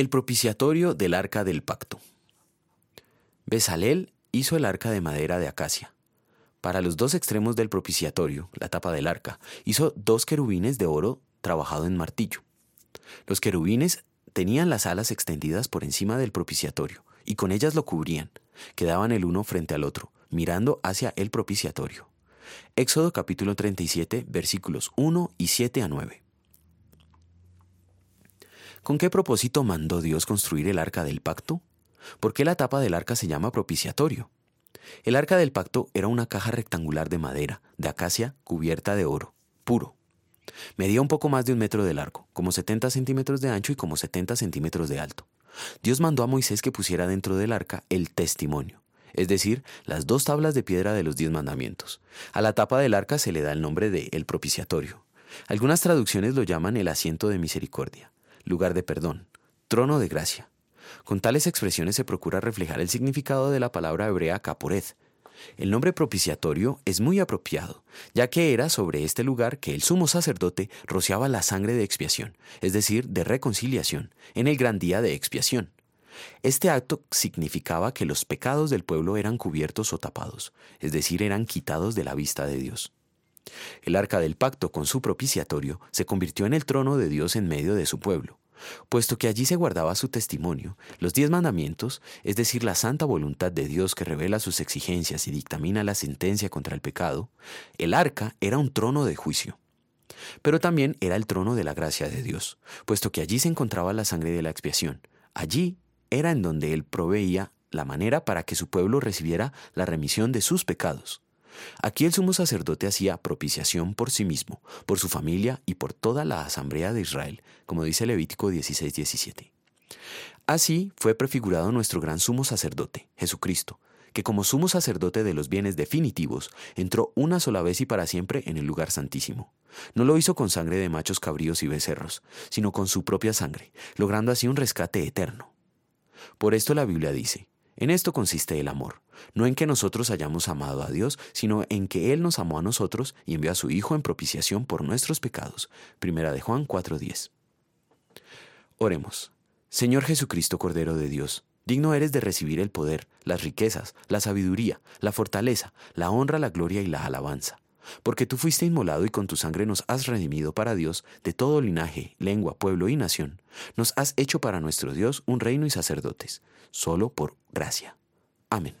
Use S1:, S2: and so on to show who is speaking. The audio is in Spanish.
S1: El propiciatorio del arca del pacto. Besalel hizo el arca de madera de acacia. Para los dos extremos del propiciatorio, la tapa del arca, hizo dos querubines de oro trabajado en martillo. Los querubines tenían las alas extendidas por encima del propiciatorio y con ellas lo cubrían. Quedaban el uno frente al otro, mirando hacia el propiciatorio. Éxodo capítulo 37, versículos 1 y 7 a 9. ¿Con qué propósito mandó Dios construir el arca del pacto? ¿Por qué la tapa del arca se llama propiciatorio? El arca del pacto era una caja rectangular de madera, de acacia, cubierta de oro, puro. Medía un poco más de un metro de largo, como 70 centímetros de ancho y como 70 centímetros de alto. Dios mandó a Moisés que pusiera dentro del arca el testimonio, es decir, las dos tablas de piedra de los diez mandamientos. A la tapa del arca se le da el nombre de el propiciatorio. Algunas traducciones lo llaman el asiento de misericordia lugar de perdón, trono de gracia. Con tales expresiones se procura reflejar el significado de la palabra hebrea capored. El nombre propiciatorio es muy apropiado, ya que era sobre este lugar que el sumo sacerdote rociaba la sangre de expiación, es decir, de reconciliación, en el gran día de expiación. Este acto significaba que los pecados del pueblo eran cubiertos o tapados, es decir, eran quitados de la vista de Dios. El arca del pacto con su propiciatorio se convirtió en el trono de Dios en medio de su pueblo. Puesto que allí se guardaba su testimonio, los diez mandamientos, es decir, la santa voluntad de Dios que revela sus exigencias y dictamina la sentencia contra el pecado, el arca era un trono de juicio. Pero también era el trono de la gracia de Dios, puesto que allí se encontraba la sangre de la expiación. Allí era en donde Él proveía la manera para que su pueblo recibiera la remisión de sus pecados. Aquí el sumo sacerdote hacía propiciación por sí mismo, por su familia y por toda la asamblea de Israel, como dice Levítico 16:17. Así fue prefigurado nuestro gran sumo sacerdote, Jesucristo, que como sumo sacerdote de los bienes definitivos, entró una sola vez y para siempre en el lugar santísimo. No lo hizo con sangre de machos cabríos y becerros, sino con su propia sangre, logrando así un rescate eterno. Por esto la Biblia dice, en esto consiste el amor, no en que nosotros hayamos amado a Dios, sino en que Él nos amó a nosotros y envió a su Hijo en propiciación por nuestros pecados. Primera de Juan 4:10. Oremos. Señor Jesucristo, Cordero de Dios, digno eres de recibir el poder, las riquezas, la sabiduría, la fortaleza, la honra, la gloria y la alabanza porque tú fuiste inmolado y con tu sangre nos has redimido para Dios de todo linaje, lengua, pueblo y nación. Nos has hecho para nuestro Dios un reino y sacerdotes, solo por gracia. Amén.